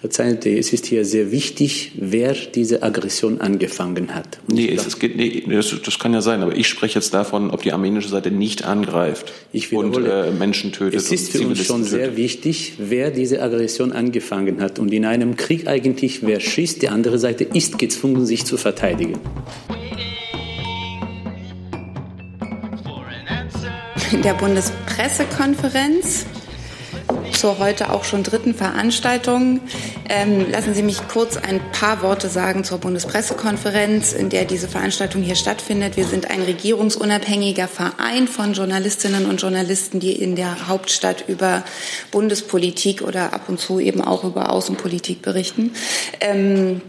Verzeihen Sie, es ist hier sehr wichtig, wer diese Aggression angefangen hat. Und nee, es, es geht, nee das, das, kann ja sein, aber ich spreche jetzt davon, ob die armenische Seite nicht angreift und äh, Menschen tötet. Es ist für uns schon tötet. sehr wichtig, wer diese Aggression angefangen hat. Und in einem Krieg eigentlich, wer schießt, die andere Seite ist gezwungen, sich zu verteidigen. In der Bundespressekonferenz zur heute auch schon dritten Veranstaltung. Ähm, lassen Sie mich kurz ein paar Worte sagen zur Bundespressekonferenz, in der diese Veranstaltung hier stattfindet. Wir sind ein regierungsunabhängiger Verein von Journalistinnen und Journalisten, die in der Hauptstadt über Bundespolitik oder ab und zu eben auch über Außenpolitik berichten. Ähm,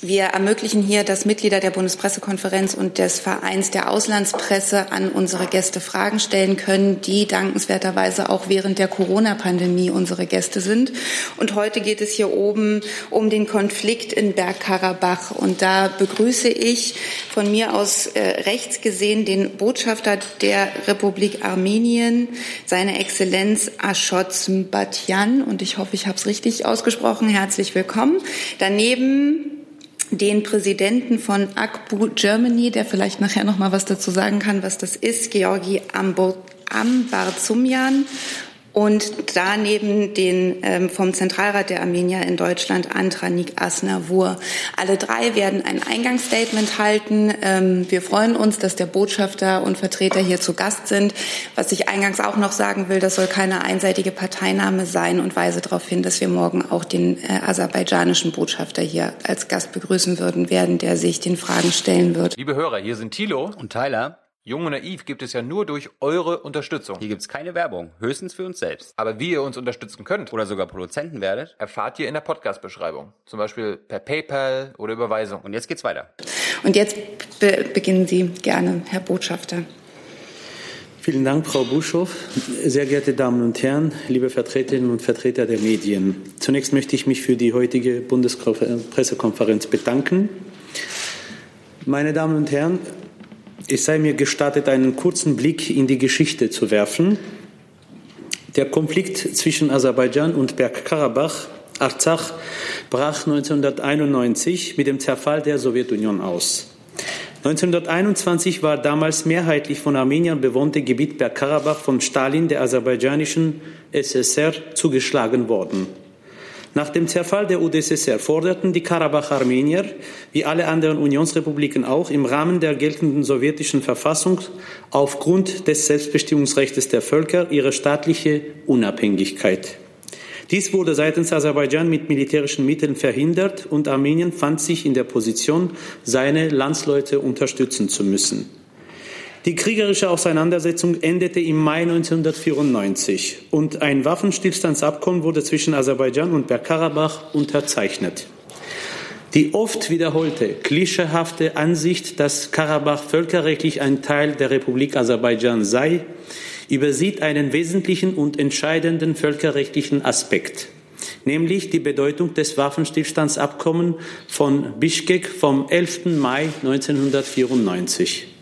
wir ermöglichen hier, dass Mitglieder der Bundespressekonferenz und des Vereins der Auslandspresse an unsere Gäste Fragen stellen können, die dankenswerterweise auch während der Corona-Pandemie unsere Gäste sind. Und heute geht es hier oben um den Konflikt in Bergkarabach. Und da begrüße ich von mir aus äh, rechts gesehen den Botschafter der Republik Armenien, seine Exzellenz Ashot Mbatian. Und ich hoffe, ich habe es richtig ausgesprochen. Herzlich willkommen. Daneben den Präsidenten von ACBU Germany, der vielleicht nachher noch mal was dazu sagen kann, was das ist, Georgi Ambarzumjan und daneben den ähm, vom Zentralrat der Armenier in Deutschland, Antranik Asnavur. Alle drei werden ein Eingangsstatement halten. Ähm, wir freuen uns, dass der Botschafter und Vertreter hier zu Gast sind. Was ich eingangs auch noch sagen will, das soll keine einseitige Parteinahme sein und weise darauf hin, dass wir morgen auch den äh, aserbaidschanischen Botschafter hier als Gast begrüßen würden werden, der sich den Fragen stellen wird. Liebe Hörer, hier sind Thilo und Tyler. Jung und Naiv gibt es ja nur durch eure Unterstützung. Hier gibt es keine Werbung, höchstens für uns selbst. Aber wie ihr uns unterstützen könnt oder sogar Produzenten werdet, erfahrt ihr in der Podcast-Beschreibung. Zum Beispiel per PayPal oder Überweisung. Und jetzt geht's weiter. Und jetzt be beginnen Sie gerne, Herr Botschafter. Vielen Dank, Frau Buschow. Sehr geehrte Damen und Herren, liebe Vertreterinnen und Vertreter der Medien. Zunächst möchte ich mich für die heutige Bundespressekonferenz bedanken. Meine Damen und Herren, es sei mir gestattet, einen kurzen Blick in die Geschichte zu werfen. Der Konflikt zwischen Aserbaidschan und Bergkarabach, Arzach, brach 1991 mit dem Zerfall der Sowjetunion aus. 1921 war damals mehrheitlich von Armeniern bewohnte Gebiet Bergkarabach von Stalin, der aserbaidschanischen SSR, zugeschlagen worden. Nach dem Zerfall der UdSSR forderten die Karabach-Armenier, wie alle anderen Unionsrepubliken auch, im Rahmen der geltenden sowjetischen Verfassung aufgrund des Selbstbestimmungsrechts der Völker ihre staatliche Unabhängigkeit. Dies wurde seitens Aserbaidschan mit militärischen Mitteln verhindert und Armenien fand sich in der Position, seine Landsleute unterstützen zu müssen. Die kriegerische Auseinandersetzung endete im Mai 1994 und ein Waffenstillstandsabkommen wurde zwischen Aserbaidschan und Bergkarabach unterzeichnet. Die oft wiederholte klischeehafte Ansicht, dass Karabach völkerrechtlich ein Teil der Republik Aserbaidschan sei, übersieht einen wesentlichen und entscheidenden völkerrechtlichen Aspekt, nämlich die Bedeutung des Waffenstillstandsabkommens von Bischkek vom 11. Mai 1994.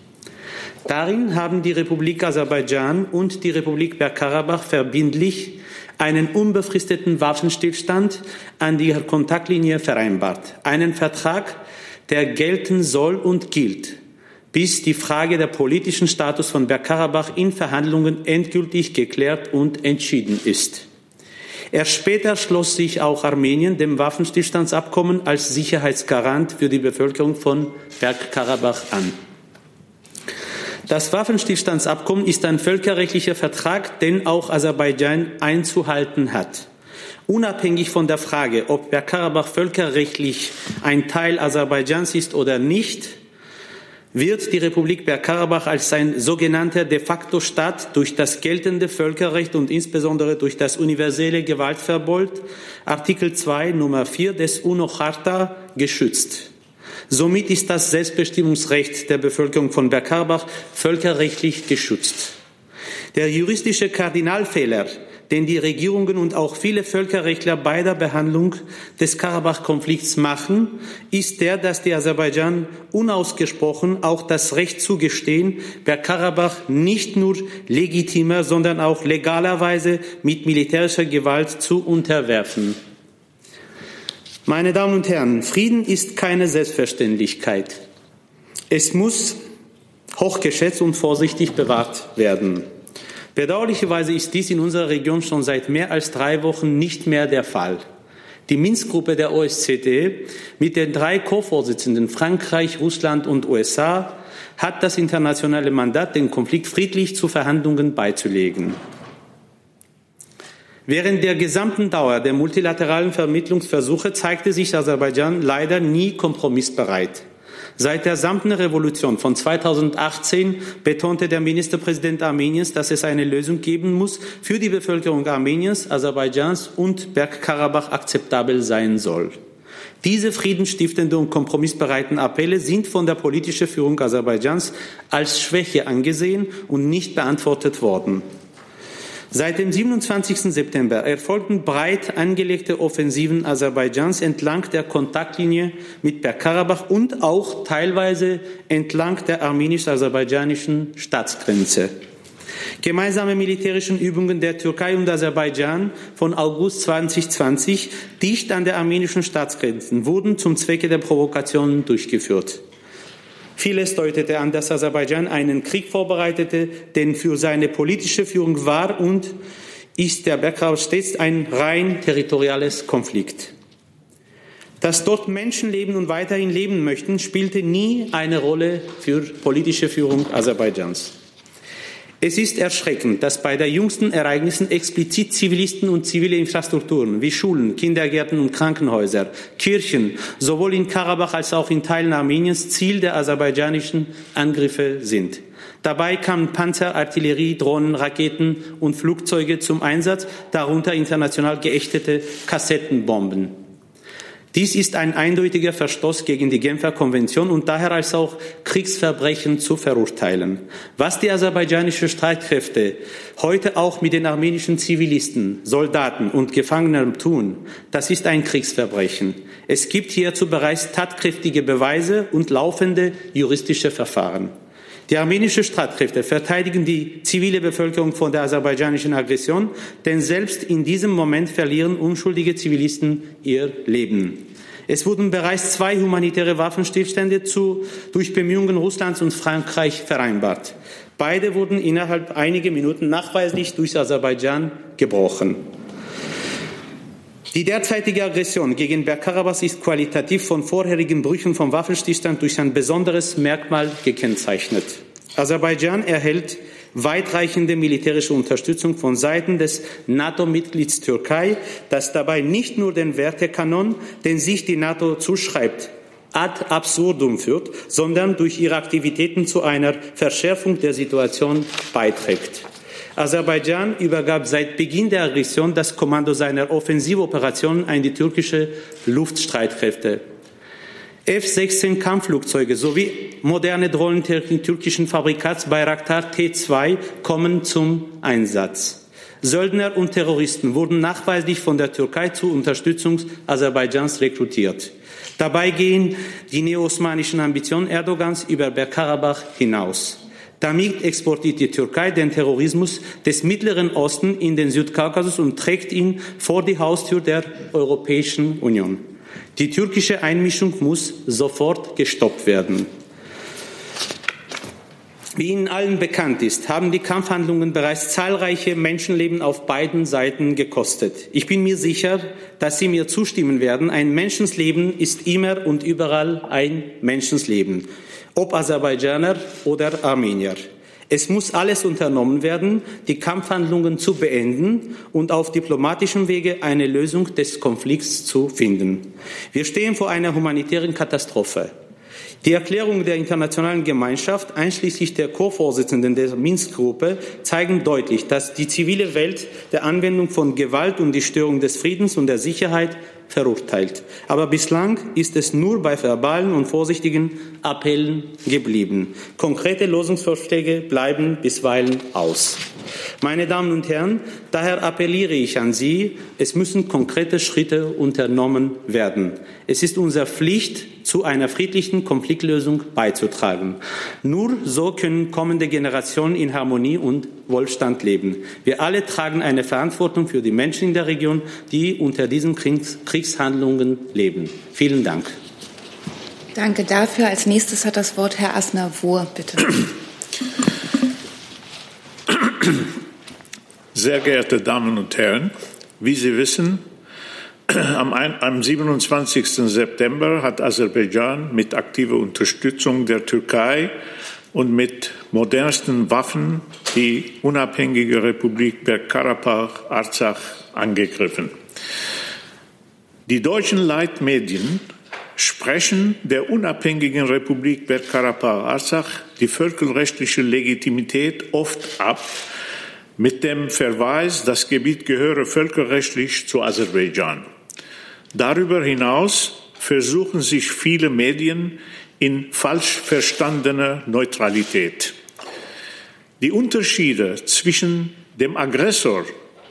Darin haben die Republik Aserbaidschan und die Republik Bergkarabach verbindlich einen unbefristeten Waffenstillstand an die Kontaktlinie vereinbart. Einen Vertrag, der gelten soll und gilt, bis die Frage der politischen Status von Bergkarabach in Verhandlungen endgültig geklärt und entschieden ist. Erst später schloss sich auch Armenien dem Waffenstillstandsabkommen als Sicherheitsgarant für die Bevölkerung von Bergkarabach an. Das Waffenstillstandsabkommen ist ein völkerrechtlicher Vertrag, den auch Aserbaidschan einzuhalten hat. Unabhängig von der Frage, ob Bergkarabach völkerrechtlich ein Teil Aserbaidschans ist oder nicht, wird die Republik Bergkarabach als ein sogenannter de facto Staat durch das geltende Völkerrecht und insbesondere durch das universelle Gewaltverbot Artikel 2 Nummer 4 des UNO-Charta geschützt. Somit ist das Selbstbestimmungsrecht der Bevölkerung von Bergkarabach völkerrechtlich geschützt. Der juristische Kardinalfehler, den die Regierungen und auch viele Völkerrechtler bei der Behandlung des Karabach-Konflikts machen, ist der, dass die Aserbaidschan unausgesprochen auch das Recht zugestehen, Bergkarabach nicht nur legitimer, sondern auch legalerweise mit militärischer Gewalt zu unterwerfen. Meine Damen und Herren, Frieden ist keine Selbstverständlichkeit. Es muss hochgeschätzt und vorsichtig bewahrt werden. Bedauerlicherweise ist dies in unserer Region schon seit mehr als drei Wochen nicht mehr der Fall. Die Minsk-Gruppe der OSZE mit den drei Co-Vorsitzenden Frankreich, Russland und USA hat das internationale Mandat, den Konflikt friedlich zu Verhandlungen beizulegen. Während der gesamten Dauer der multilateralen Vermittlungsversuche zeigte sich Aserbaidschan leider nie kompromissbereit. Seit der Samtner Revolution von 2018 betonte der Ministerpräsident Armeniens, dass es eine Lösung geben muss, für die Bevölkerung Armeniens, Aserbaidschans und Bergkarabach akzeptabel sein soll. Diese friedensstiftenden und kompromissbereiten Appelle sind von der politischen Führung Aserbaidschans als Schwäche angesehen und nicht beantwortet worden. Seit dem 27. September erfolgten breit angelegte Offensiven Aserbaidschans entlang der Kontaktlinie mit Bergkarabach und auch teilweise entlang der armenisch-aserbaidschanischen Staatsgrenze. Gemeinsame militärische Übungen der Türkei und Aserbaidschan von August 2020 dicht an der armenischen Staatsgrenzen wurden zum Zwecke der Provokationen durchgeführt. Vieles deutete an, dass Aserbaidschan einen Krieg vorbereitete, denn für seine politische Führung war und ist der Bergkarabach stets ein rein territoriales Konflikt. Dass dort Menschen leben und weiterhin leben möchten, spielte nie eine Rolle für politische Führung Aserbaidschans. Es ist erschreckend, dass bei der jüngsten Ereignissen explizit Zivilisten und zivile Infrastrukturen wie Schulen, Kindergärten und Krankenhäuser, Kirchen sowohl in Karabach als auch in Teilen Armeniens Ziel der aserbaidschanischen Angriffe sind. Dabei kamen Panzer, Artillerie, Drohnen, Raketen und Flugzeuge zum Einsatz, darunter international geächtete Kassettenbomben. Dies ist ein eindeutiger Verstoß gegen die Genfer Konvention und daher als auch Kriegsverbrechen zu verurteilen. Was die aserbaidschanischen Streitkräfte heute auch mit den armenischen Zivilisten, Soldaten und Gefangenen tun, das ist ein Kriegsverbrechen. Es gibt hierzu bereits tatkräftige Beweise und laufende juristische Verfahren. Die armenischen Streitkräfte verteidigen die zivile Bevölkerung von der aserbaidschanischen Aggression, denn selbst in diesem Moment verlieren unschuldige Zivilisten ihr Leben. Es wurden bereits zwei humanitäre Waffenstillstände zu, durch Bemühungen Russlands und Frankreich vereinbart. Beide wurden innerhalb einiger Minuten nachweislich durch Aserbaidschan gebrochen. Die derzeitige Aggression gegen Bergkarabach ist qualitativ von vorherigen Brüchen vom Waffenstillstand durch ein besonderes Merkmal gekennzeichnet. Aserbaidschan erhält weitreichende militärische Unterstützung von Seiten des NATO-Mitglieds Türkei, das dabei nicht nur den Wertekanon, den sich die NATO zuschreibt, ad absurdum führt, sondern durch ihre Aktivitäten zu einer Verschärfung der Situation beiträgt. Aserbaidschan übergab seit Beginn der Aggression das Kommando seiner Offensivoperationen an die türkische Luftstreitkräfte. F-16 Kampfflugzeuge sowie moderne Drohnen türkischen Fabrikats Bayraktar T-2 kommen zum Einsatz. Söldner und Terroristen wurden nachweislich von der Türkei zur Unterstützung Aserbaidschans rekrutiert. Dabei gehen die neo-osmanischen Ambitionen Erdogans über Bergkarabach hinaus. Damit exportiert die Türkei den Terrorismus des Mittleren Osten in den Südkaukasus und trägt ihn vor die Haustür der Europäischen Union. Die türkische Einmischung muss sofort gestoppt werden. Wie Ihnen allen bekannt ist, haben die Kampfhandlungen bereits zahlreiche Menschenleben auf beiden Seiten gekostet. Ich bin mir sicher, dass Sie mir zustimmen werden, ein Menschenleben ist immer und überall ein Menschenleben ob Aserbaidschaner oder Armenier. Es muss alles unternommen werden, die Kampfhandlungen zu beenden und auf diplomatischem Wege eine Lösung des Konflikts zu finden. Wir stehen vor einer humanitären Katastrophe. Die Erklärungen der internationalen Gemeinschaft, einschließlich der Co-Vorsitzenden der Minsk-Gruppe, zeigen deutlich, dass die zivile Welt der Anwendung von Gewalt und die Störung des Friedens und der Sicherheit verurteilt. Aber bislang ist es nur bei verbalen und vorsichtigen Appellen geblieben. Konkrete Lösungsvorschläge bleiben bisweilen aus. Meine Damen und Herren, daher appelliere ich an Sie, es müssen konkrete Schritte unternommen werden. Es ist unsere Pflicht, zu einer friedlichen Konfliktlösung beizutragen. Nur so können kommende Generationen in Harmonie und Wohlstand leben. Wir alle tragen eine Verantwortung für die Menschen in der Region, die unter diesen Kriegshandlungen leben. Vielen Dank. Danke dafür. Als nächstes hat das Wort Herr Asner-Wurr, bitte. Sehr geehrte Damen und Herren, wie Sie wissen, am, am 27. September hat Aserbaidschan mit aktiver Unterstützung der Türkei und mit modernsten Waffen die unabhängige Republik Bergkarabach-Arzach angegriffen. Die deutschen Leitmedien sprechen der unabhängigen Republik Bergkarabach-Arzach die völkerrechtliche Legitimität oft ab mit dem Verweis, das Gebiet gehöre völkerrechtlich zu Aserbaidschan. Darüber hinaus versuchen sich viele Medien in falsch verstandener Neutralität. Die Unterschiede zwischen dem Aggressor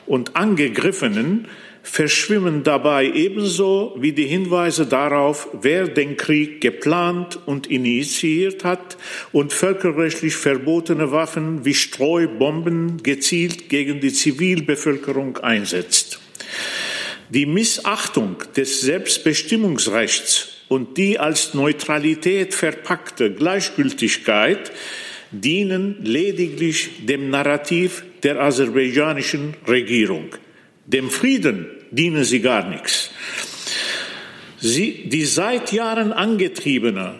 und Angegriffenen verschwimmen dabei ebenso wie die Hinweise darauf, wer den Krieg geplant und initiiert hat und völkerrechtlich verbotene Waffen wie Streubomben gezielt gegen die Zivilbevölkerung einsetzt. Die Missachtung des Selbstbestimmungsrechts und die als Neutralität verpackte Gleichgültigkeit dienen lediglich dem Narrativ der aserbaidschanischen Regierung. Dem Frieden dienen sie gar nichts. Sie, die seit Jahren angetriebene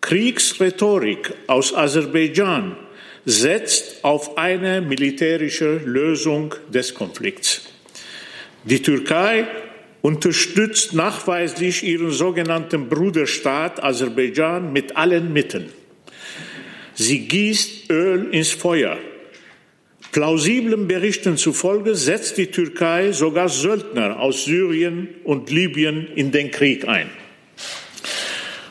Kriegsrhetorik aus Aserbaidschan setzt auf eine militärische Lösung des Konflikts. Die Türkei unterstützt nachweislich ihren sogenannten Bruderstaat Aserbaidschan mit allen Mitteln. Sie gießt Öl ins Feuer Plausiblen Berichten zufolge setzt die Türkei sogar Söldner aus Syrien und Libyen in den Krieg ein.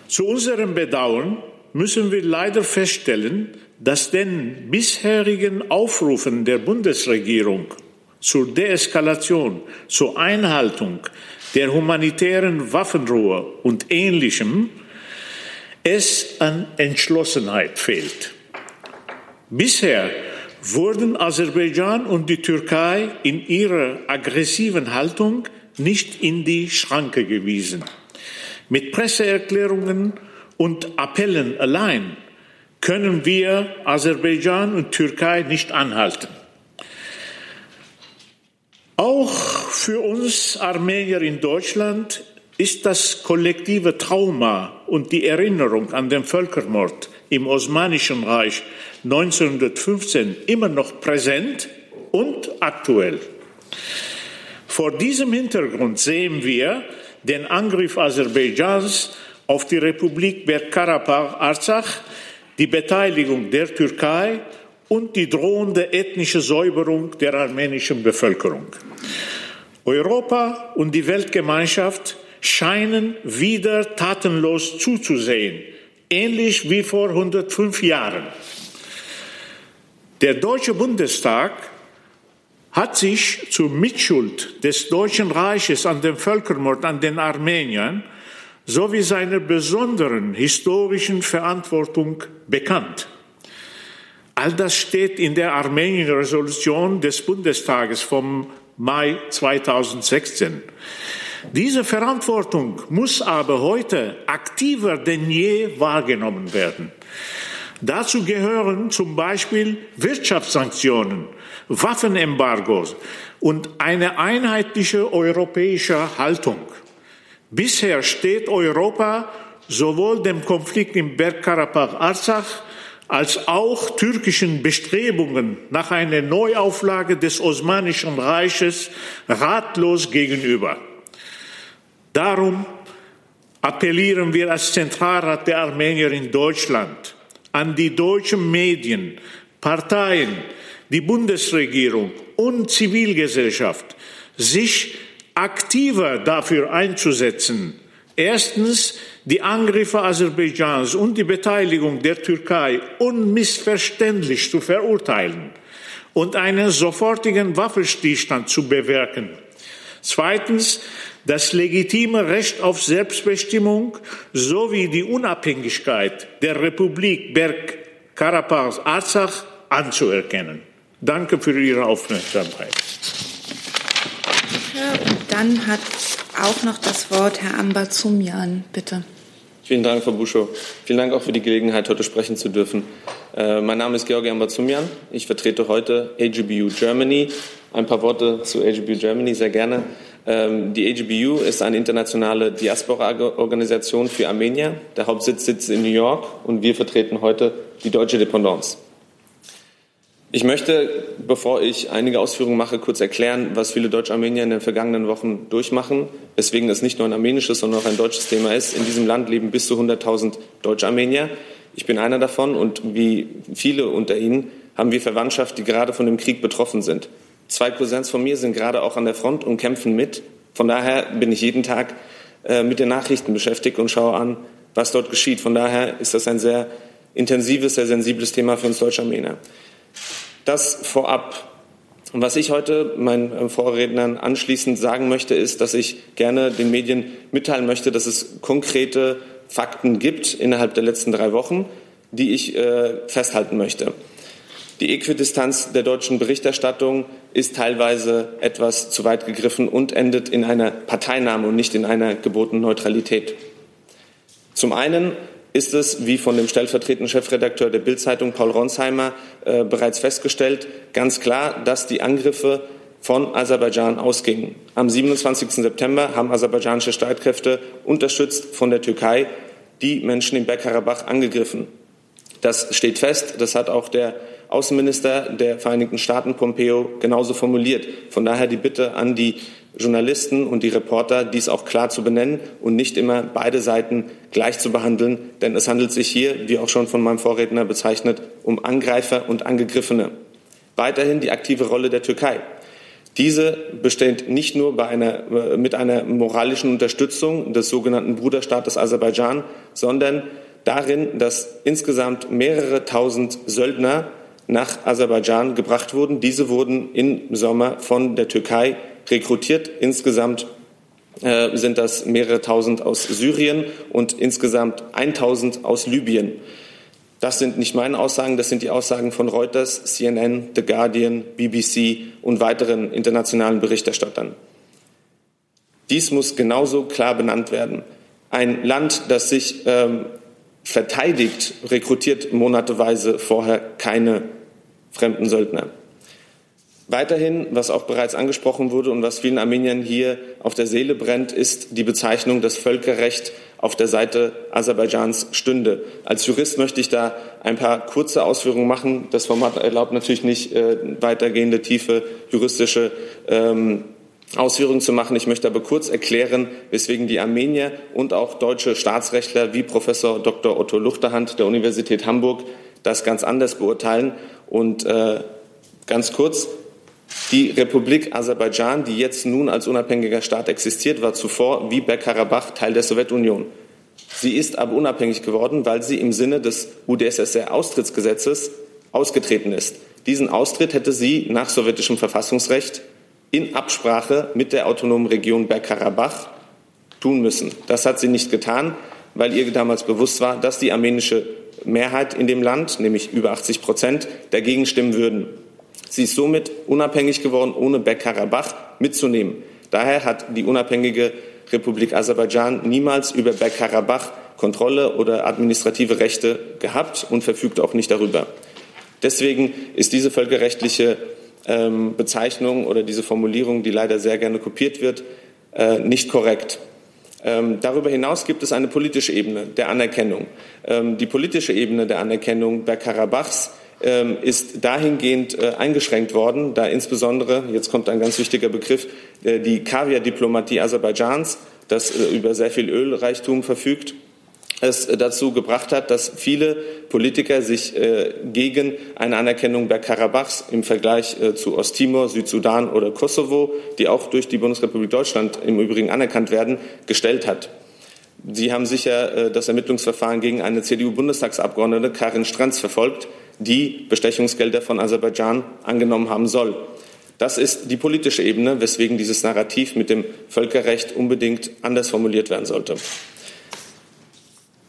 Zu unserem Bedauern müssen wir leider feststellen, dass den bisherigen Aufrufen der Bundesregierung zur Deeskalation, zur Einhaltung der humanitären Waffenruhe und Ähnlichem es an Entschlossenheit fehlt. Bisher wurden Aserbaidschan und die Türkei in ihrer aggressiven Haltung nicht in die Schranke gewiesen. Mit Presseerklärungen und Appellen allein können wir Aserbaidschan und Türkei nicht anhalten. Auch für uns Armenier in Deutschland ist das kollektive Trauma und die Erinnerung an den Völkermord im Osmanischen Reich 1915 immer noch präsent und aktuell. Vor diesem Hintergrund sehen wir den Angriff Aserbaidschans auf die Republik Bergkarabach-Arzach, die Beteiligung der Türkei und die drohende ethnische Säuberung der armenischen Bevölkerung. Europa und die Weltgemeinschaft scheinen wieder tatenlos zuzusehen, ähnlich wie vor 105 Jahren. Der Deutsche Bundestag hat sich zur Mitschuld des Deutschen Reiches an dem Völkermord an den Armeniern sowie seiner besonderen historischen Verantwortung bekannt. All das steht in der Armenien-Resolution des Bundestages vom Mai 2016. Diese Verantwortung muss aber heute aktiver denn je wahrgenommen werden. Dazu gehören zum Beispiel Wirtschaftssanktionen, Waffenembargos und eine einheitliche europäische Haltung. Bisher steht Europa sowohl dem Konflikt im Bergkarabach-Arzach als auch türkischen Bestrebungen nach einer Neuauflage des Osmanischen Reiches ratlos gegenüber. Darum appellieren wir als Zentralrat der Armenier in Deutschland an die deutschen Medien, Parteien, die Bundesregierung und Zivilgesellschaft, sich aktiver dafür einzusetzen, erstens die Angriffe Aserbaidschans und die Beteiligung der Türkei unmissverständlich zu verurteilen und einen sofortigen Waffenstillstand zu bewirken. Zweitens, das legitime Recht auf Selbstbestimmung sowie die Unabhängigkeit der Republik Bergkarabach-Arzach anzuerkennen. Danke für Ihre Aufmerksamkeit. Und dann hat auch noch das Wort Herr Ambazumian, bitte. Vielen Dank, Frau Buschow. Vielen Dank auch für die Gelegenheit, heute sprechen zu dürfen. Äh, mein Name ist Georgi Ambazumian. Ich vertrete heute AGBU Germany. Ein paar Worte zu AGBU Germany, sehr gerne. Ähm, die AGBU ist eine internationale Diaspora-Organisation für Armenier. Der Hauptsitz sitzt in New York und wir vertreten heute die deutsche Dependance. Ich möchte, bevor ich einige Ausführungen mache, kurz erklären, was viele Deutsch-Armenier in den vergangenen Wochen durchmachen, weswegen es nicht nur ein armenisches, sondern auch ein deutsches Thema ist. In diesem Land leben bis zu 100.000 Deutsch-Armenier. Ich bin einer davon und wie viele unter ihnen haben wir Verwandtschaft, die gerade von dem Krieg betroffen sind. Zwei Cousins von mir sind gerade auch an der Front und kämpfen mit. Von daher bin ich jeden Tag äh, mit den Nachrichten beschäftigt und schaue an, was dort geschieht. Von daher ist das ein sehr intensives, sehr sensibles Thema für uns Deutsch-Armenier. Das vorab. Und was ich heute meinen äh, Vorrednern anschließend sagen möchte, ist, dass ich gerne den Medien mitteilen möchte, dass es konkrete Fakten gibt innerhalb der letzten drei Wochen, die ich äh, festhalten möchte. Die Äquidistanz der deutschen Berichterstattung ist teilweise etwas zu weit gegriffen und endet in einer Parteinahme und nicht in einer gebotenen Neutralität. Zum einen ist es, wie von dem stellvertretenden Chefredakteur der Bildzeitung Paul Ronsheimer äh, bereits festgestellt, ganz klar, dass die Angriffe von Aserbaidschan ausgingen. Am 27. September haben aserbaidschanische Streitkräfte unterstützt von der Türkei die Menschen in Bergkarabach angegriffen. Das steht fest. Das hat auch der Außenminister der Vereinigten Staaten Pompeo genauso formuliert. Von daher die Bitte an die Journalisten und die Reporter, dies auch klar zu benennen und nicht immer beide Seiten gleich zu behandeln, denn es handelt sich hier, wie auch schon von meinem Vorredner bezeichnet, um Angreifer und Angegriffene. Weiterhin die aktive Rolle der Türkei. Diese besteht nicht nur einer, mit einer moralischen Unterstützung des sogenannten Bruderstaates Aserbaidschan, sondern darin, dass insgesamt mehrere tausend Söldner nach Aserbaidschan gebracht wurden. Diese wurden im Sommer von der Türkei rekrutiert. Insgesamt äh, sind das mehrere tausend aus Syrien und insgesamt 1000 aus Libyen. Das sind nicht meine Aussagen, das sind die Aussagen von Reuters, CNN, The Guardian, BBC und weiteren internationalen Berichterstattern. Dies muss genauso klar benannt werden. Ein Land, das sich ähm, verteidigt, rekrutiert monateweise vorher keine fremden Söldner. Weiterhin, was auch bereits angesprochen wurde und was vielen Armeniern hier auf der Seele brennt, ist die Bezeichnung, dass Völkerrecht auf der Seite Aserbaidschans stünde. Als Jurist möchte ich da ein paar kurze Ausführungen machen. Das Format erlaubt natürlich nicht äh, weitergehende, tiefe juristische ähm, Ausführungen zu machen. Ich möchte aber kurz erklären, weswegen die Armenier und auch deutsche Staatsrechtler wie Professor Dr. Otto Luchterhand der Universität Hamburg das ganz anders beurteilen. Und äh, ganz kurz, die Republik Aserbaidschan, die jetzt nun als unabhängiger Staat existiert, war zuvor wie Bergkarabach Teil der Sowjetunion. Sie ist aber unabhängig geworden, weil sie im Sinne des UdSSR-Austrittsgesetzes ausgetreten ist. Diesen Austritt hätte sie nach sowjetischem Verfassungsrecht in Absprache mit der autonomen Region Bergkarabach tun müssen. Das hat sie nicht getan, weil ihr damals bewusst war, dass die armenische Mehrheit in dem Land, nämlich über 80 Prozent, dagegen stimmen würden. Sie ist somit unabhängig geworden, ohne Bergkarabach mitzunehmen. Daher hat die unabhängige Republik Aserbaidschan niemals über Bergkarabach Kontrolle oder administrative Rechte gehabt und verfügt auch nicht darüber. Deswegen ist diese völkerrechtliche ähm, Bezeichnung oder diese Formulierung, die leider sehr gerne kopiert wird, äh, nicht korrekt. Ähm, darüber hinaus gibt es eine politische Ebene der Anerkennung. Ähm, die politische Ebene der Anerkennung Bergkarabachs ähm, ist dahingehend äh, eingeschränkt worden, da insbesondere, jetzt kommt ein ganz wichtiger Begriff, äh, die Kaviar-Diplomatie Aserbaidschans, das äh, über sehr viel Ölreichtum verfügt, es dazu gebracht hat, dass viele Politiker sich gegen eine Anerkennung Bergkarabachs im Vergleich zu Osttimor, Südsudan oder Kosovo, die auch durch die Bundesrepublik Deutschland im Übrigen anerkannt werden, gestellt hat. Sie haben sicher das Ermittlungsverfahren gegen eine CDU-Bundestagsabgeordnete, Karin Stranz, verfolgt die Bestechungsgelder von Aserbaidschan angenommen haben soll. Das ist die politische Ebene, weswegen dieses Narrativ mit dem Völkerrecht unbedingt anders formuliert werden sollte.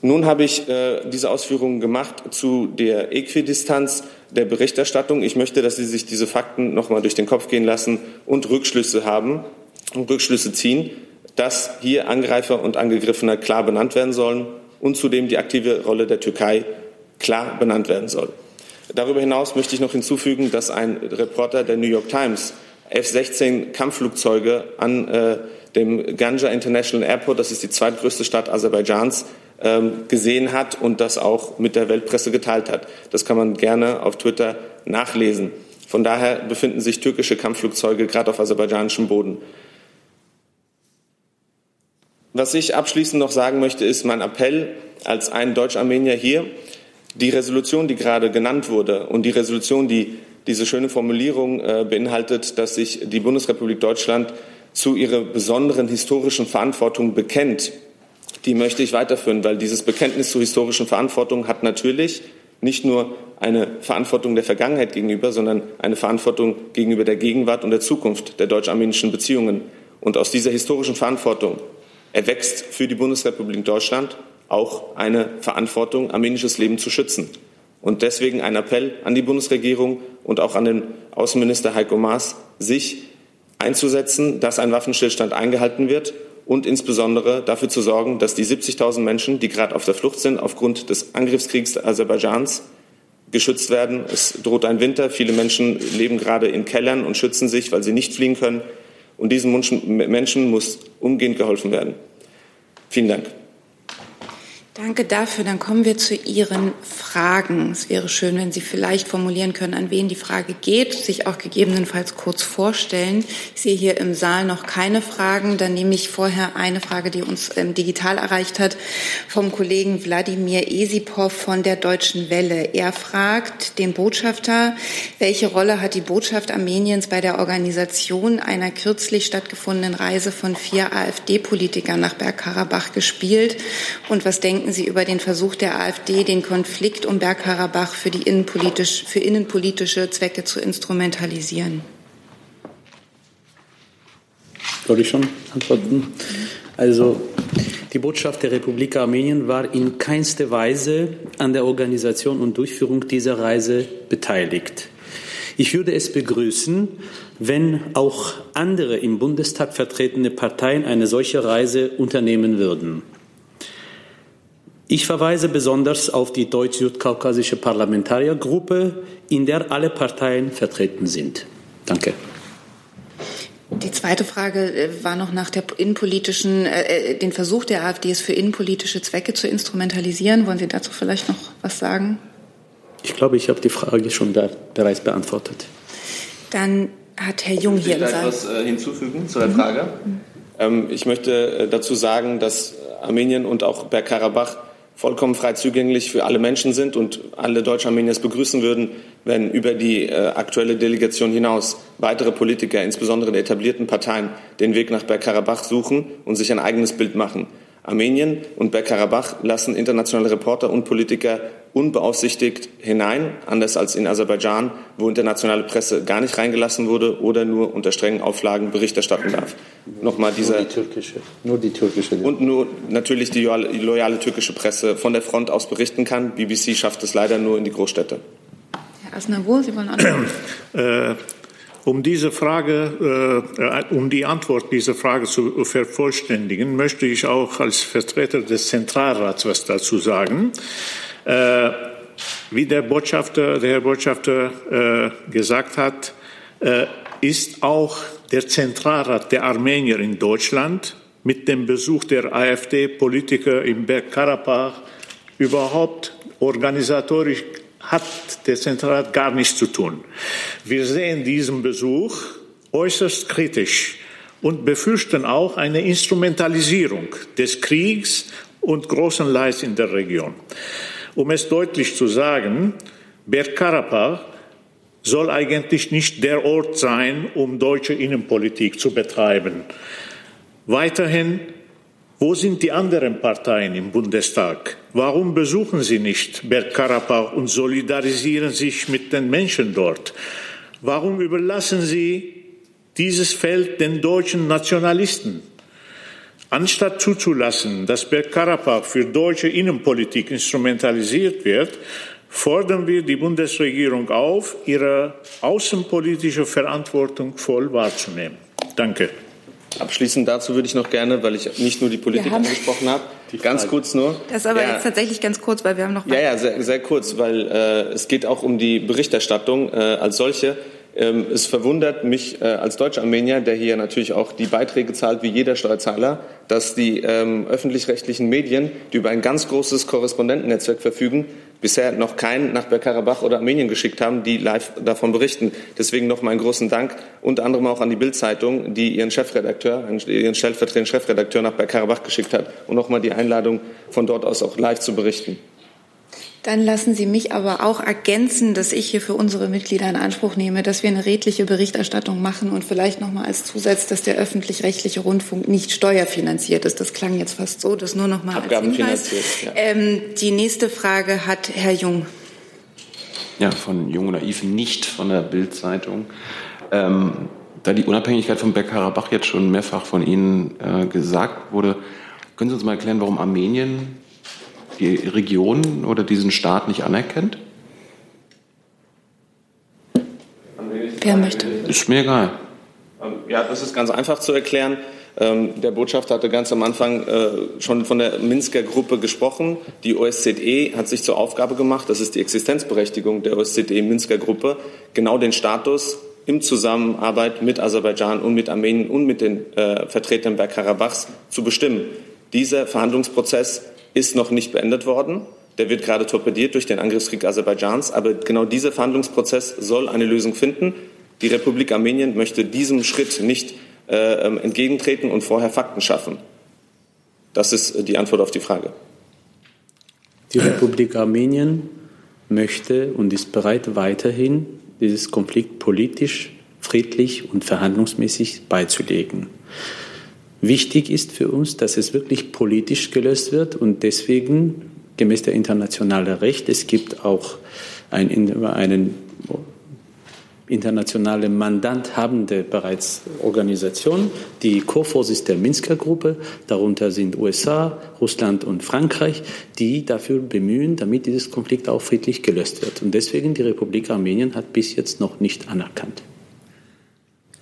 Nun habe ich äh, diese Ausführungen gemacht zu der Äquidistanz der Berichterstattung. Ich möchte, dass Sie sich diese Fakten noch mal durch den Kopf gehen lassen und Rückschlüsse haben und Rückschlüsse ziehen, dass hier Angreifer und Angegriffener klar benannt werden sollen und zudem die aktive Rolle der Türkei klar benannt werden soll. Darüber hinaus möchte ich noch hinzufügen, dass ein Reporter der New York Times F-16 Kampfflugzeuge an äh, dem Ganja International Airport, das ist die zweitgrößte Stadt Aserbaidschans, gesehen hat und das auch mit der Weltpresse geteilt hat. Das kann man gerne auf Twitter nachlesen. Von daher befinden sich türkische Kampfflugzeuge gerade auf aserbaidschanischem Boden. Was ich abschließend noch sagen möchte, ist mein Appell als ein Deutsch-Armenier hier. Die Resolution, die gerade genannt wurde und die Resolution, die diese schöne Formulierung äh, beinhaltet, dass sich die Bundesrepublik Deutschland zu ihrer besonderen historischen Verantwortung bekennt, die möchte ich weiterführen, weil dieses Bekenntnis zur historischen Verantwortung hat natürlich nicht nur eine Verantwortung der Vergangenheit gegenüber, sondern eine Verantwortung gegenüber der Gegenwart und der Zukunft der deutsch-armenischen Beziehungen. Und aus dieser historischen Verantwortung erwächst für die Bundesrepublik Deutschland auch eine Verantwortung, armenisches Leben zu schützen. Und deswegen ein Appell an die Bundesregierung und auch an den Außenminister Heiko Maas, sich einzusetzen, dass ein Waffenstillstand eingehalten wird und insbesondere dafür zu sorgen, dass die 70.000 Menschen, die gerade auf der Flucht sind aufgrund des Angriffskriegs Aserbaidschans, geschützt werden. Es droht ein Winter. Viele Menschen leben gerade in Kellern und schützen sich, weil sie nicht fliehen können. Und diesen Menschen muss umgehend geholfen werden. Vielen Dank. Danke dafür. Dann kommen wir zu Ihren Fragen. Es wäre schön, wenn Sie vielleicht formulieren können, an wen die Frage geht, sich auch gegebenenfalls kurz vorstellen. Ich sehe hier im Saal noch keine Fragen. Dann nehme ich vorher eine Frage, die uns ähm, digital erreicht hat, vom Kollegen Wladimir Esipov von der Deutschen Welle. Er fragt den Botschafter, welche Rolle hat die Botschaft Armeniens bei der Organisation einer kürzlich stattgefundenen Reise von vier AfD-Politikern nach Bergkarabach gespielt und was denken denken Sie über den Versuch der AfD, den Konflikt um Bergkarabach für, die innenpolitisch, für innenpolitische Zwecke zu instrumentalisieren? Soll ich schon antworten? Also die Botschaft der Republik Armenien war in keinster Weise an der Organisation und Durchführung dieser Reise beteiligt. Ich würde es begrüßen, wenn auch andere im Bundestag vertretene Parteien eine solche Reise unternehmen würden. Ich verweise besonders auf die deutsch-südkaukasische Parlamentariergruppe, in der alle Parteien vertreten sind. Danke. Die zweite Frage äh, war noch nach der innenpolitischen, äh, äh, den Versuch der AfD, es für innenpolitische Zwecke zu instrumentalisieren. Wollen Sie dazu vielleicht noch was sagen? Ich glaube, ich habe die Frage schon da, bereits beantwortet. Dann hat Herr Jung hier im Saal. etwas hinzufügen zu der Frage. Mhm. Ich möchte dazu sagen, dass Armenien und auch Bergkarabach vollkommen frei zugänglich für alle Menschen sind und alle Deutsch-Armenier begrüßen würden, wenn über die äh, aktuelle Delegation hinaus weitere Politiker, insbesondere der etablierten Parteien, den Weg nach Bergkarabach suchen und sich ein eigenes Bild machen. Armenien und Bergkarabach lassen internationale Reporter und Politiker unbeaufsichtigt hinein, anders als in Aserbaidschan, wo internationale Presse gar nicht reingelassen wurde oder nur unter strengen Auflagen Bericht erstatten darf. Nochmal dieser, nur die türkische. Nur die türkische. Und nur natürlich die loyale, türkische Presse von der Front aus berichten kann. BBC schafft es leider nur in die Großstädte. Herr Asnavour, Sie wollen antworten. Um diese Frage, äh, um die Antwort dieser Frage zu vervollständigen, möchte ich auch als Vertreter des Zentralrats was dazu sagen. Äh, wie der Botschafter, der Herr Botschafter äh, gesagt hat, äh, ist auch der Zentralrat der Armenier in Deutschland mit dem Besuch der AfD-Politiker im Bergkarabach überhaupt organisatorisch hat der Zentralrat gar nichts zu tun. Wir sehen diesen Besuch äußerst kritisch und befürchten auch eine Instrumentalisierung des Kriegs und großen Leids in der Region. Um es deutlich zu sagen, Bergkarabach soll eigentlich nicht der Ort sein, um deutsche Innenpolitik zu betreiben. Weiterhin Wo sind die anderen Parteien im Bundestag? Warum besuchen sie nicht Bergkarabach und solidarisieren sich mit den Menschen dort? Warum überlassen sie dieses Feld den deutschen Nationalisten? Anstatt zuzulassen, dass Bergkarabach für deutsche Innenpolitik instrumentalisiert wird, fordern wir die Bundesregierung auf, ihre außenpolitische Verantwortung voll wahrzunehmen. Danke. Abschließend dazu würde ich noch gerne, weil ich nicht nur die Politik angesprochen habe, ganz kurz nur. Das ist aber ja, jetzt tatsächlich ganz kurz, weil wir haben noch. Ja, ja, sehr, sehr kurz, weil äh, es geht auch um die Berichterstattung äh, als solche. Ähm, es verwundert mich äh, als deutscher Armenier, der hier natürlich auch die Beiträge zahlt wie jeder Steuerzahler, dass die ähm, öffentlich-rechtlichen Medien, die über ein ganz großes Korrespondentennetzwerk verfügen, bisher noch keinen nach Bergkarabach oder Armenien geschickt haben, die live davon berichten. Deswegen noch meinen großen Dank, unter anderem auch an die Bild-Zeitung, die ihren Chefredakteur, ihren stellvertretenden Chefredakteur nach Bergkarabach geschickt hat und nochmal die Einladung von dort aus auch live zu berichten. Dann lassen Sie mich aber auch ergänzen, dass ich hier für unsere Mitglieder in Anspruch nehme, dass wir eine redliche Berichterstattung machen und vielleicht noch mal als Zusatz, dass der öffentlich-rechtliche Rundfunk nicht steuerfinanziert ist. Das klang jetzt fast so, das nur noch mal als Hinweis. Ja. Ähm, die nächste Frage hat Herr Jung. Ja, von Jung und Naiv, nicht von der Bild-Zeitung. Ähm, da die Unabhängigkeit von Bergkarabach jetzt schon mehrfach von Ihnen äh, gesagt wurde, können Sie uns mal erklären, warum Armenien die Region oder diesen Staat nicht anerkennt? Wer möchte? Ist mir egal. Ähm, ja, das ist ganz einfach zu erklären. Ähm, der Botschafter hatte ganz am Anfang äh, schon von der Minsker Gruppe gesprochen. Die OSZE hat sich zur Aufgabe gemacht, das ist die Existenzberechtigung der OSZE Minsker Gruppe, genau den Status im Zusammenarbeit mit Aserbaidschan und mit Armenien und mit den äh, Vertretern Bergkarabachs zu bestimmen. Dieser Verhandlungsprozess ist noch nicht beendet worden. Der wird gerade torpediert durch den Angriffskrieg Aserbaidschans. Aber genau dieser Verhandlungsprozess soll eine Lösung finden. Die Republik Armenien möchte diesem Schritt nicht äh, ähm, entgegentreten und vorher Fakten schaffen. Das ist die Antwort auf die Frage. Die Republik Armenien möchte und ist bereit, weiterhin dieses Konflikt politisch, friedlich und verhandlungsmäßig beizulegen. Wichtig ist für uns, dass es wirklich politisch gelöst wird und deswegen gemäß der internationalen Recht, es gibt auch ein, einen internationale Mandant habende bereits Organisation, die Co-Vorsitz der Minsker Gruppe, darunter sind USA, Russland und Frankreich, die dafür bemühen, damit dieses Konflikt auch friedlich gelöst wird. Und deswegen die Republik Armenien hat bis jetzt noch nicht anerkannt.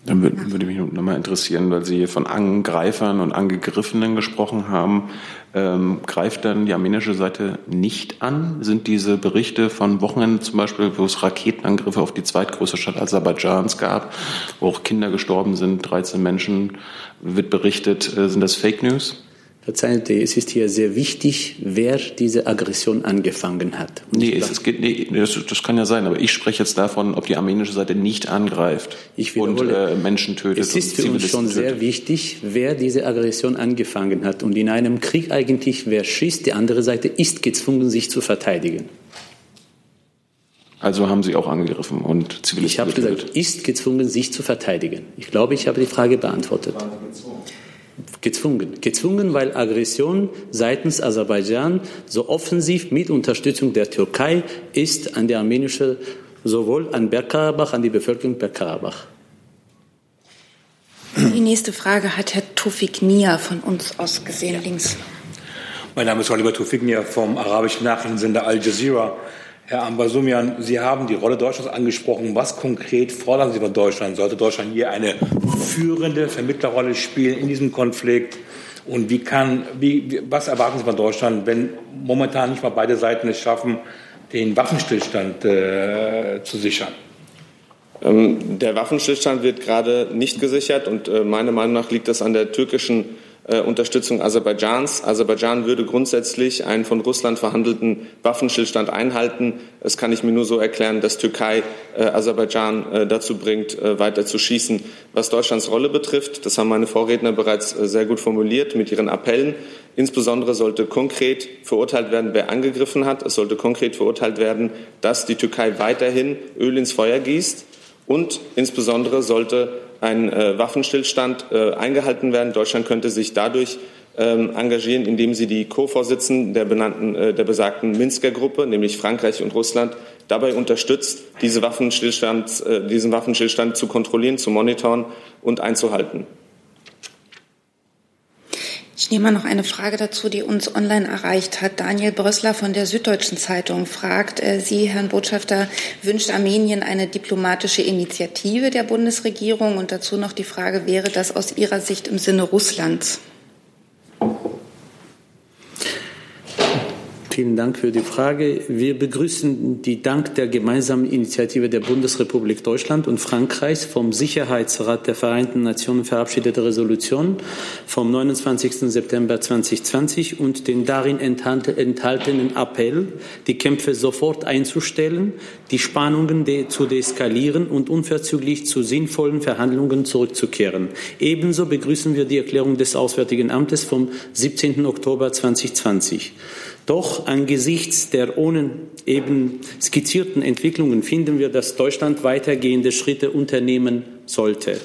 Dann würde, würde mich nochmal interessieren, weil Sie von Angreifern und Angegriffenen gesprochen haben. Ähm, greift dann die armenische Seite nicht an? Sind diese Berichte von Wochenende zum Beispiel, wo es Raketenangriffe auf die zweitgrößte Stadt Aserbaidschans gab, wo auch Kinder gestorben sind, 13 Menschen, wird berichtet, äh, sind das Fake News? Verzeihen Sie, es ist hier sehr wichtig, wer diese Aggression angefangen hat. Und nee, es, es geht, nee das, das, kann ja sein, aber ich spreche jetzt davon, ob die armenische Seite nicht angreift und äh, Menschen tötet. Es ist für uns schon tötet. sehr wichtig, wer diese Aggression angefangen hat. Und in einem Krieg eigentlich, wer schießt, die andere Seite ist gezwungen, sich zu verteidigen. Also haben Sie auch angegriffen und Zivilisten Ich habe gesagt, ist gezwungen, sich zu verteidigen. Ich glaube, ich habe die Frage beantwortet. Gezwungen. Gezwungen, weil Aggression seitens Aserbaidschan so offensiv mit Unterstützung der Türkei ist an die armenische, sowohl an Bergkarabach, an die Bevölkerung Bergkarabach. Die nächste Frage hat Herr Tufik Nia von uns aus gesehen, links. Mein Name ist Oliver Tufik Nia vom arabischen Nachrichtensender Al Jazeera. Herr Ambasumian, Sie haben die Rolle Deutschlands angesprochen. Was konkret fordern Sie von Deutschland? Sollte Deutschland hier eine führende Vermittlerrolle spielen in diesem Konflikt? Und wie kann, wie, was erwarten Sie von Deutschland, wenn momentan nicht mal beide Seiten es schaffen, den Waffenstillstand äh, zu sichern? Ähm, der Waffenstillstand wird gerade nicht gesichert und äh, meiner Meinung nach liegt das an der türkischen Unterstützung Aserbaidschans. Aserbaidschan würde grundsätzlich einen von Russland verhandelten Waffenstillstand einhalten. Das kann ich mir nur so erklären, dass Türkei äh, Aserbaidschan äh, dazu bringt, äh, weiter zu schießen. Was Deutschlands Rolle betrifft, das haben meine Vorredner bereits äh, sehr gut formuliert mit ihren Appellen. Insbesondere sollte konkret verurteilt werden, wer angegriffen hat. Es sollte konkret verurteilt werden, dass die Türkei weiterhin Öl ins Feuer gießt. Und insbesondere sollte ein äh, Waffenstillstand äh, eingehalten werden. Deutschland könnte sich dadurch ähm, engagieren, indem sie die Co-Vorsitzenden der, benannten, äh, der besagten Minsker Gruppe, nämlich Frankreich und Russland, dabei unterstützt, diese Waffenstillstand, äh, diesen Waffenstillstand zu kontrollieren, zu monitoren und einzuhalten. Ich nehme mal noch eine Frage dazu, die uns online erreicht hat. Daniel Brössler von der Süddeutschen Zeitung fragt, äh, Sie, Herrn Botschafter, wünscht Armenien eine diplomatische Initiative der Bundesregierung? Und dazu noch die Frage, wäre das aus Ihrer Sicht im Sinne Russlands? Vielen Dank für die Frage. Wir begrüßen die Dank der gemeinsamen Initiative der Bundesrepublik Deutschland und Frankreichs vom Sicherheitsrat der Vereinten Nationen verabschiedete Resolution vom 29. September 2020 und den darin enthaltenen Appell, die Kämpfe sofort einzustellen, die Spannungen de zu deeskalieren und unverzüglich zu sinnvollen Verhandlungen zurückzukehren. Ebenso begrüßen wir die Erklärung des Auswärtigen Amtes vom 17. Oktober 2020. Doch angesichts der ohne eben skizzierten Entwicklungen finden wir, dass Deutschland weitergehende Schritte unternehmen sollte.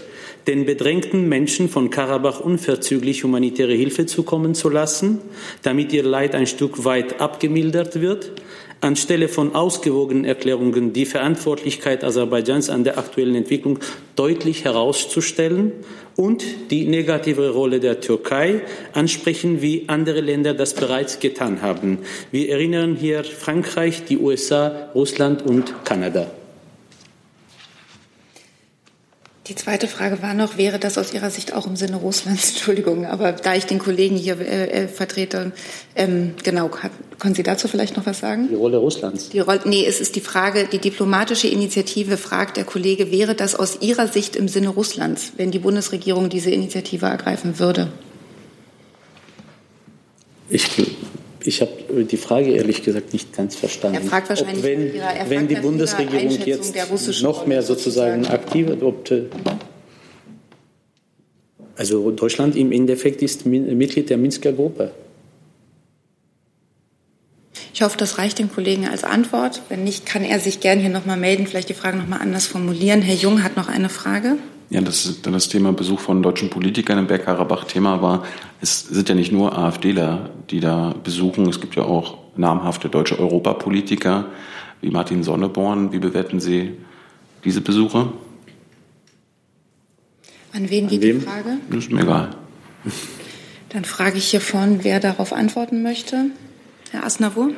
Den bedrängten Menschen von Karabach unverzüglich humanitäre Hilfe zukommen zu lassen, damit ihr Leid ein Stück weit abgemildert wird, anstelle von ausgewogenen Erklärungen die Verantwortlichkeit Aserbaidschans an der aktuellen Entwicklung deutlich herauszustellen und die negative Rolle der Türkei ansprechen, wie andere Länder das bereits getan haben. Wir erinnern hier Frankreich, die USA, Russland und Kanada. Die zweite Frage war noch, wäre das aus Ihrer Sicht auch im Sinne Russlands? Entschuldigung, aber da ich den Kollegen hier äh, äh, vertrete, ähm, genau, können Sie dazu vielleicht noch was sagen? Die Rolle Russlands? Die Rolle, nee, es ist die Frage, die diplomatische Initiative fragt der Kollege, wäre das aus Ihrer Sicht im Sinne Russlands, wenn die Bundesregierung diese Initiative ergreifen würde? Ich ich habe die Frage ehrlich gesagt nicht ganz verstanden. Er fragt wahrscheinlich, ob, wenn, ihrer, er wenn die Bundesregierung jetzt noch mehr sozusagen aktiv, ob also Deutschland im Endeffekt ist Mitglied der Minsker Gruppe. Ich hoffe, das reicht dem Kollegen als Antwort. Wenn nicht, kann er sich gern hier nochmal melden, vielleicht die Frage nochmal anders formulieren. Herr Jung hat noch eine Frage. Ja, das ist dann das Thema Besuch von deutschen Politikern im Bergkarabach Thema war. Es sind ja nicht nur AfDler, die da besuchen. Es gibt ja auch namhafte deutsche Europapolitiker wie Martin Sonneborn. Wie bewerten Sie diese Besuche? An wen geht die Frage? Das ist mir egal. Dann frage ich hier vorne, wer darauf antworten möchte. Herr Asnavur?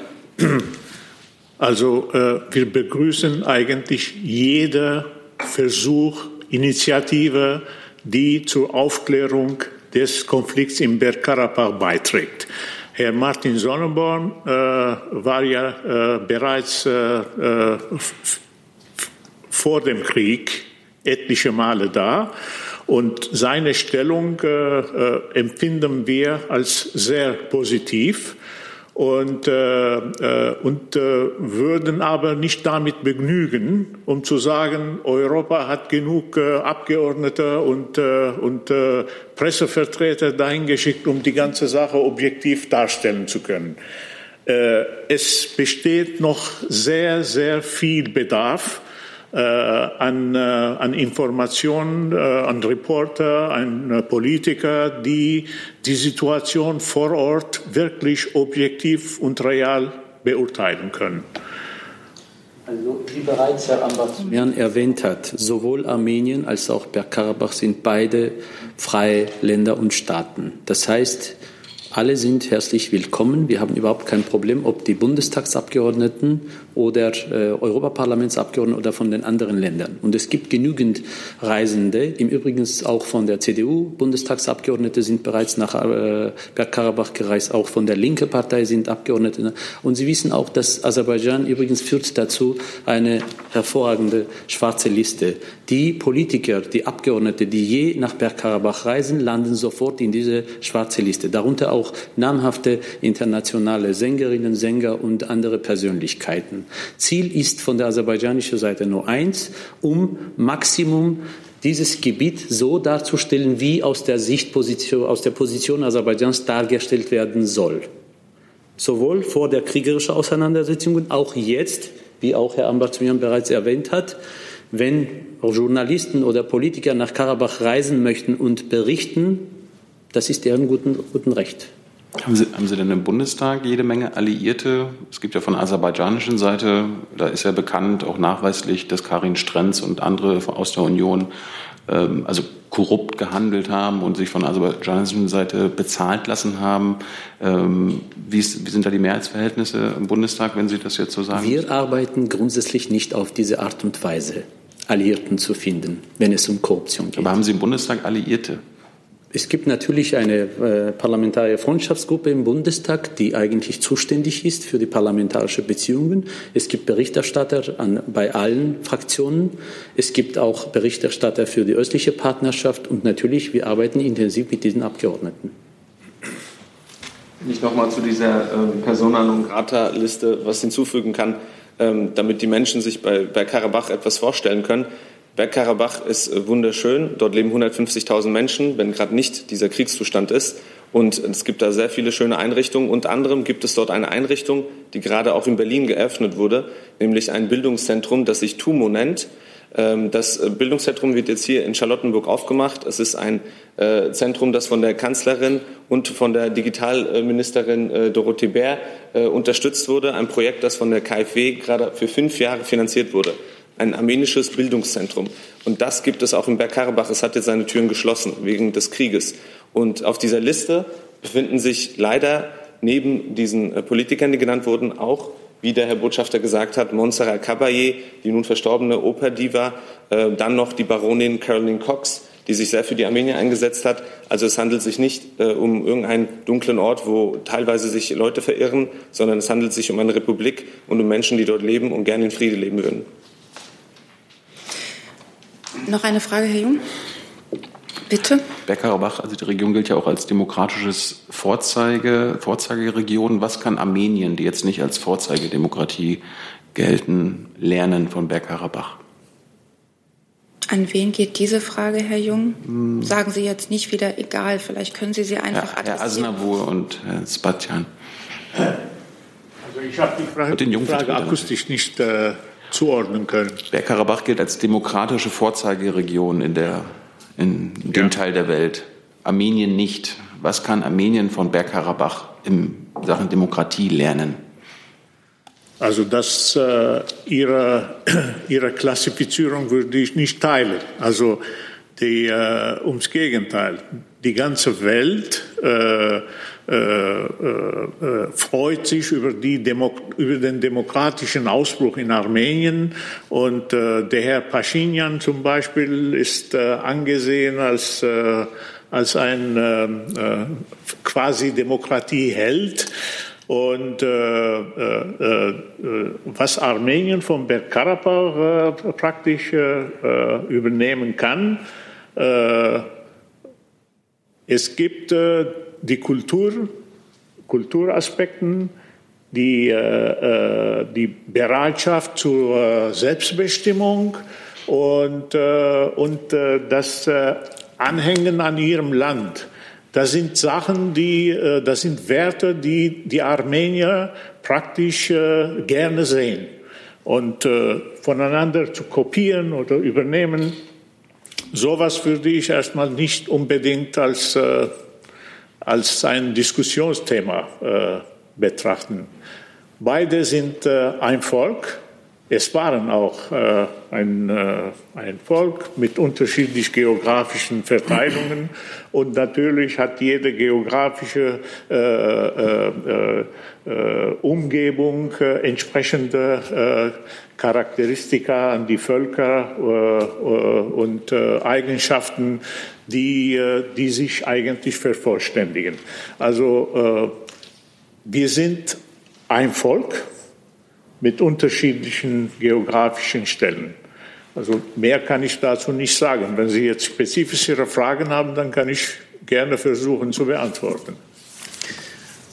Also äh, wir begrüßen eigentlich jeder Versuch Initiative, die zur Aufklärung des Konflikts im Bergkarabach beiträgt. Herr Martin Sonnenborn äh, war ja äh, bereits äh, äh vor dem Krieg etliche Male da und seine Stellung äh, äh, empfinden wir als sehr positiv und, äh, äh, und äh, würden aber nicht damit begnügen, um zu sagen, Europa hat genug äh, Abgeordnete und, äh, und äh, Pressevertreter dahingeschickt, um die ganze Sache objektiv darstellen zu können. Äh, es besteht noch sehr, sehr viel Bedarf an, äh, an Informationen, äh, an Reporter, an Politiker, die die Situation vor Ort wirklich objektiv und real beurteilen können. Also, wie bereits Herr Ambassador erwähnt hat, sowohl Armenien als auch Bergkarabach sind beide freie Länder und Staaten. Das heißt, alle sind herzlich willkommen. Wir haben überhaupt kein Problem, ob die Bundestagsabgeordneten oder äh, Europaparlamentsabgeordneten oder von den anderen Ländern. Und es gibt genügend Reisende, im Übrigen auch von der CDU. Bundestagsabgeordnete sind bereits nach äh, Bergkarabach gereist, auch von der linken Partei sind Abgeordnete. Und Sie wissen auch, dass Aserbaidschan übrigens führt dazu eine hervorragende schwarze Liste. Die Politiker, die Abgeordnete, die je nach Bergkarabach reisen, landen sofort in diese schwarze Liste. Darunter auch namhafte internationale Sängerinnen, Sänger und andere Persönlichkeiten. Ziel ist von der aserbaidschanischen Seite nur eins, um Maximum dieses Gebiet so darzustellen, wie aus der Sichtposition, aus der Position Aserbaidschans dargestellt werden soll. Sowohl vor der kriegerischen Auseinandersetzung, auch jetzt, wie auch Herr Ambarzmian bereits erwähnt hat, wenn Journalisten oder Politiker nach Karabach reisen möchten und berichten, Das ist deren guten, guten Recht. Haben Sie, haben Sie denn im Bundestag jede Menge Alliierte? Es gibt ja von der aserbaidschanischen Seite, da ist ja bekannt, auch nachweislich, dass Karin Strenz und andere aus der Union ähm, also korrupt gehandelt haben und sich von der aserbaidschanischen Seite bezahlt lassen haben. Ähm, wie, ist, wie, sind da die Mehrheitsverhältnisse im Bundestag, wenn Sie das jetzt so sagen? Wir arbeiten grundsätzlich nicht auf diese Art und Weise, Alliierten zu finden, wenn es um Korruption geht. Aber haben Sie im Bundestag Alliierte? Es gibt natürlich eine äh, parlamentarische Freundschaftsgruppe im Bundestag, die eigentlich zuständig ist für die parlamentarischen Beziehungen. Es gibt Berichterstatter an, bei allen Fraktionen. Es gibt auch Berichterstatter für die östliche Partnerschaft und natürlich, wir arbeiten intensiv mit diesen Abgeordneten. Wenn ich nochmal zu dieser äh, Persona non grata Liste was hinzufügen kann, ähm, damit die Menschen sich bei, bei Karabach etwas vorstellen können. Bergkarabach ist äh, wunderschön. Dort leben 150.000 Menschen, wenn gerade nicht dieser Kriegszustand ist. Und es gibt da sehr viele schöne Einrichtungen. Unter anderem gibt es dort eine Einrichtung, die gerade auch in Berlin geöffnet wurde, nämlich ein Bildungszentrum, das sich TUMO nennt. Ähm, das äh, Bildungszentrum wird jetzt hier in Charlottenburg aufgemacht. Es ist ein äh, Zentrum, das von der Kanzlerin und von der Digitalministerin Dorothee Bär unterstützt wurde. Ein Projekt, das von der KfW gerade für fünf Jahre finanziert wurde ein armenisches Bildungszentrum. Und das gibt es auch in Bergkarabach. Es hat jetzt seine Türen geschlossen wegen des Krieges. Und auf dieser Liste befinden sich leider neben diesen äh, Politikern, die genannt wurden, auch, wie der Herr Botschafter gesagt hat, Montserrat Caballé, die nun verstorbene Operdiva, äh, dann noch die Baronin Caroline Cox, die sich sehr für die Armenier eingesetzt hat. Also es handelt sich nicht äh, um irgendeinen dunklen Ort, wo teilweise sich Leute verirren, sondern es handelt sich um eine Republik und um Menschen, die dort leben und gerne in Friede leben würden. Noch eine Frage, Herr Jung? Bitte. Bergkarabach, also die Region gilt ja auch als demokratisches Vorzeige, Vorzeigeregion. Was kann Armenien, die jetzt nicht als Vorzeigedemokratie gelten, lernen von Bergkarabach? An wen geht diese Frage, Herr Jung? Hm. Sagen Sie jetzt nicht wieder egal, vielleicht können Sie sie einfach ja, Herr Asnavur und Herr Spatjan. Also ich habe die Frage, Frage akustisch nicht äh, zuordnen können. Bergkarabach gilt als demokratische Vorzeigeregion in, der, in dem ja. Teil der Welt. Armenien nicht. Was kann Armenien von Bergkarabach in Sachen Demokratie lernen? Also das äh, ihre, ihre Klassifizierung würde ich nicht teilen. Also die, äh, ums Gegenteil. Die ganze Welt äh, äh, äh, freut sich über, Demo über den demokratischen Ausbruch in Armenien. Und äh, der Herr Pashinyan zum Beispiel ist äh, angesehen als, äh, als ein äh, quasi Demokratieheld. Und äh, äh, was Armenien von Bergkarabach äh, praktisch übernehmen kann, es gibt äh, die Kultur, Kulturaspekten, die, äh, äh, die Bereitschaft zur äh, Selbstbestimmung und, äh, und äh, das äh, Anhängen an ihrem Land. Das sind Sachen, die, das sind Werte, die die Armenier praktisch gerne sehen. Und voneinander zu kopieren oder übernehmen, sowas würde ich erstmal nicht unbedingt als als ein Diskussionsthema äh, betrachten. Beide sind äh, ein Volk. Es waren auch äh, ein, äh, ein Volk mit unterschiedlich geografischen Verteilungen und natürlich hat jede geografische äh, äh, Umgebung entsprechende Charakteristika an die Völker und Eigenschaften, die, äh, die sich eigentlich vervollständigen. Also äh, wir sind ein Volk mit unterschiedlichen geografischen Stellen. Also mehr kann ich dazu nicht sagen. Wenn Sie jetzt spezifischere Fragen haben, dann kann ich gerne versuchen zu beantworten.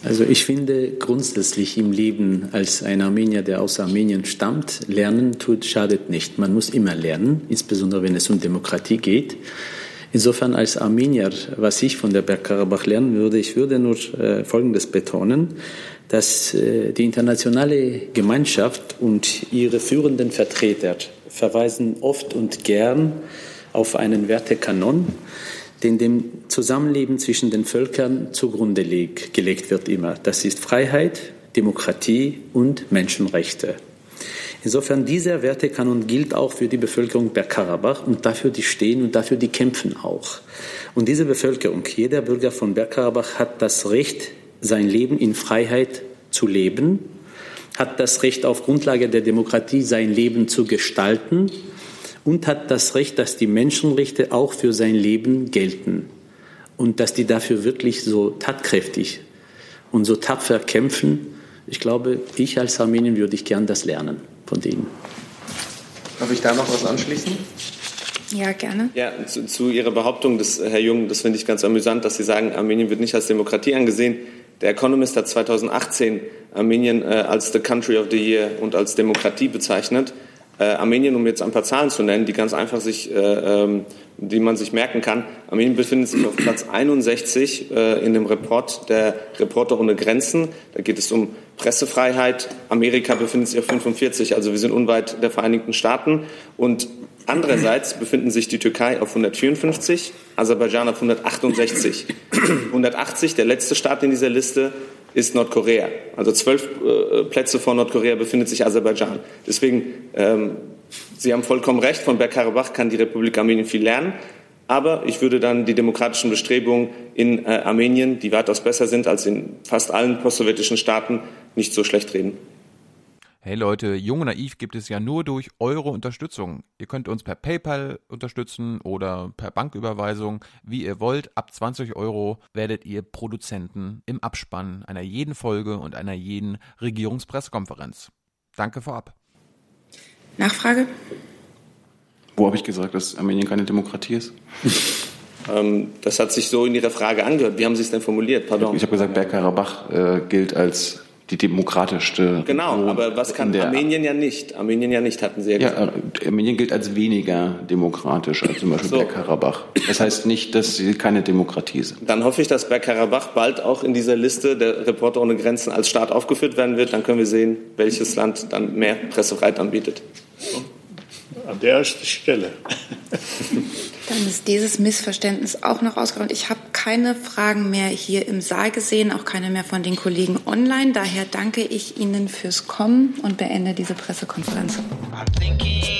Also ich finde grundsätzlich im Leben als ein Armenier, der aus Armenien stammt, lernen tut, schadet nicht. Man muss immer lernen, insbesondere wenn es um Demokratie geht. Insofern als Armenier, was ich von der Bergkarabach lernen würde, ich würde nur äh, Folgendes betonen, dass äh, die internationale Gemeinschaft und ihre führenden Vertreter verweisen oft und gern auf einen Wertekanon, den dem Zusammenleben zwischen den Völkern zugrunde gelegt wird immer. Das ist Freiheit, Demokratie und Menschenrechte. Insofern diese Werte kann und gilt auch für die Bevölkerung Bergkarabach und dafür die stehen und dafür die kämpfen auch. Und diese Bevölkerung, jeder Bürger von Bergkarabach hat das Recht, sein Leben in Freiheit zu leben, hat das Recht auf Grundlage der Demokratie sein Leben zu gestalten und hat das Recht, dass die Menschenrechte auch für sein Leben gelten und dass die dafür wirklich so tatkräftig und so tapfer kämpfen. Ich glaube, ich als Armenien würde ich gern das lernen von denen. Darf ich da noch was anschließen? Ja, gerne. Ja, zu, zu Ihrer Behauptung, des, Herr Jung, das finde ich ganz amüsant, dass Sie sagen, Armenien wird nicht als Demokratie angesehen. Der Economist hat 2018 Armenien äh, als the country of the year und als Demokratie bezeichnet. Äh, Armenien, um jetzt ein paar Zahlen zu nennen, die ganz einfach sich, äh, ähm, die man sich merken kann. Armenien befindet sich auf Platz 61 äh, in dem Report der Reporter ohne Grenzen. Da geht es um Pressefreiheit. Amerika befindet sich auf 45, also wir sind unweit der Vereinigten Staaten. Und andererseits befinden sich die Türkei auf 154, Aserbaidschan auf 168. 180, der letzte Staat in dieser Liste, ist Nordkorea. Also zwölf äh, Plätze vor Nordkorea befindet sich Aserbaidschan. Deswegen, ähm, Sie haben vollkommen recht, von Bergkarabach kann die Republik Armenien viel lernen. Aber ich würde dann die demokratischen Bestrebungen in äh, Armenien, die weitaus besser sind als in fast allen postsowjetischen Staaten, nicht so schlecht reden. Hey Leute, Jung und Naiv gibt es ja nur durch eure Unterstützung. Ihr könnt uns per PayPal unterstützen oder per Banküberweisung, wie ihr wollt. Ab 20 Euro werdet ihr Produzenten im Abspann einer jeden Folge und einer jeden Regierungspressekonferenz. Danke vorab. Nachfrage? Wo habe ich gesagt, dass Armenien keine Demokratie ist? ähm, das hat sich so in Ihrer Frage angehört. Wie haben Sie es denn formuliert? Pardon. Ich habe gesagt, Bergkarabach äh, gilt als die demokratischste. Genau, Region aber was kann Armenien ja nicht? Armenien ja nicht, hatten Sie ja gesagt. Ja, Armenien gilt als weniger demokratisch als zum Beispiel so. Bergkarabach. Das heißt nicht, dass sie keine Demokratie sind. Dann hoffe ich, dass Bergkarabach bald auch in dieser Liste der Reporter ohne Grenzen als Staat aufgeführt werden wird. Dann können wir sehen, welches Land dann mehr Pressefreiheit anbietet. An der ersten Stelle. Dann ist dieses Missverständnis auch noch ausgeräumt. Ich habe keine Fragen mehr hier im Saal gesehen, auch keine mehr von den Kollegen online. Daher danke ich Ihnen fürs Kommen und beende diese Pressekonferenz. I'm thinking